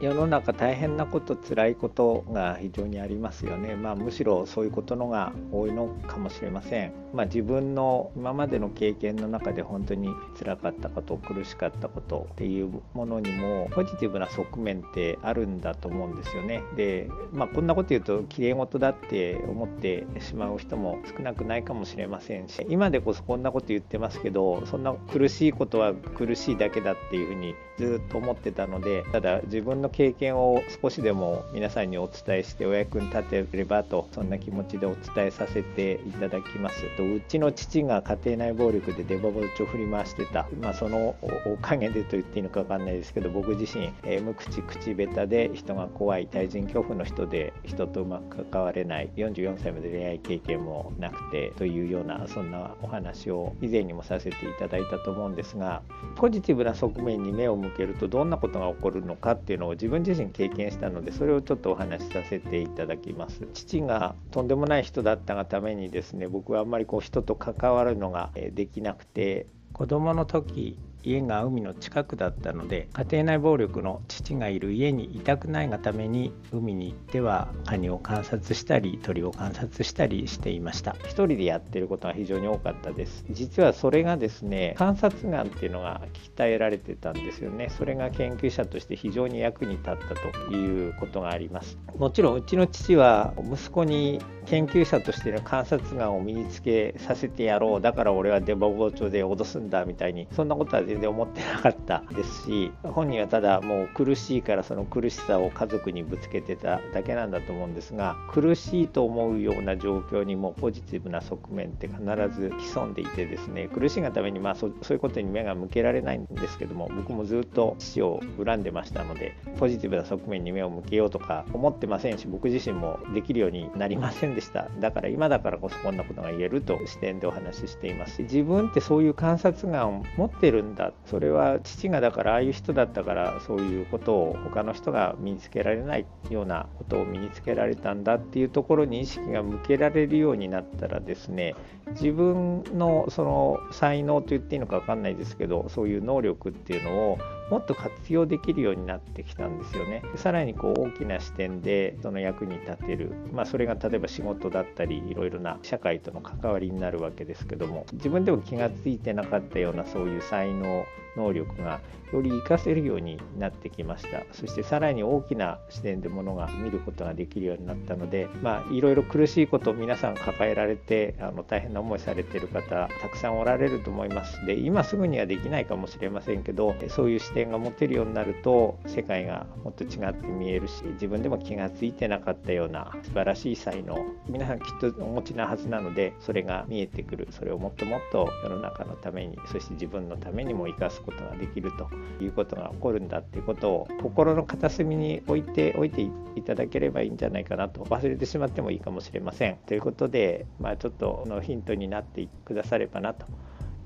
世の中大変なこと辛いことが非常にありますよね、まあ、むしろそういうことのが多いのかもしれません、まあ、自分の今までの経験の中で本当に辛かったこと苦しかったことっていうものにもポジティブな側面ってあるんだと思うんですよね。で、まあ、こんなこと言うときれい事だって思ってしまう人も少なくないかもしれませんし今でこそこんなこと言ってますけどそんな苦しいことは苦しいだけだっていうふうにずっと思ってたのでただ自分のの経験を少しでも皆さんにお伝えしてお役に立てればとそんな気持ちでお伝えさせていただきます。とうちの父が家庭内暴力で出刃包丁を振り回してた、まあ、そのおかげでと言っていいのか分かんないですけど僕自身、えー、無口口下手で人が怖い対人恐怖の人で人とうまく関われない。44歳まで恋愛経験もなくてというようなそんなお話を以前にもさせていただいたと思うんですがポジティブな側面に目を向向けるとどんなことが起こるのかっていうのを自分自身経験したのでそれをちょっとお話しさせていただきます。父がとんでもない人だったがためにですね僕はあんまりこう人と関わるのができなくて。子供の時家が海の近くだったので家庭内暴力の父がいる家にいたくないがために海に行ってはカニを観察したり鳥を観察したりしていました。一人でやってることが非常に多かったです。実はそれがですね観察眼っていうのが鍛えられてたんですよね。それが研究者として非常に役に立ったということがあります。もちろんうちの父は息子に研究者としての観察眼を身につけさせてやろう。だから俺は出刃包丁で脅すんだみたいにそんなことは全然思ってなかったですし本人はただもう苦しいからその苦しさを家族にぶつけてただけなんだと思うんですが苦しいと思うような状況にもポジティブな側面って必ず潜んでいてですね苦しいがためにまあそういうことに目が向けられないんですけども僕もずっと父を恨んでましたのでポジティブな側面に目を向けようとか思ってませんし僕自身もできるようになりませんでした。だから今だからこそこんなことが言えると視点でお話ししています自分ってそういう観察眼を持ってるんだ。それは父がだからああいう人だったからそういうことを他の人が身につけられないようなことを身につけられたんだっていうところに意識が向けられるようになったらですね自分のその才能と言っていいのか分かんないですけどそういう能力っていうのをもっと活用できるようになってきたんですよね。さらにこう大きな視点でその役に立てる、まあ、それが例えば仕事だったりいろいろな社会との関わりになるわけですけども自分でも気が付いてなかったようなそういう才能能力がより活かせるようになってきました。そしてさらに大きな視点でものが見ることができるようになったのでまあいろいろ苦しいことを皆さん抱えられてあの大変な思いされてる方たくさんおられると思います。で今すぐにはできないかもしれませんけどそういう視点が持てるようになると世界がもっと違って見えるし自分でも気が付いてなかったような素晴らしい才能皆さんきっとお持ちなはずなのでそれが見えてくるそれをもっともっと世の中のためにそして自分のためにも生かすことができるということが起こるんだっていうことを心の片隅に置いておいていただければいいんじゃないかなと忘れてしまってもいいかもしれません。ということで、まあ、ちょっとのヒントになってくださればなと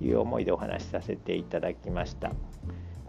いう思いでお話しさせていただきました。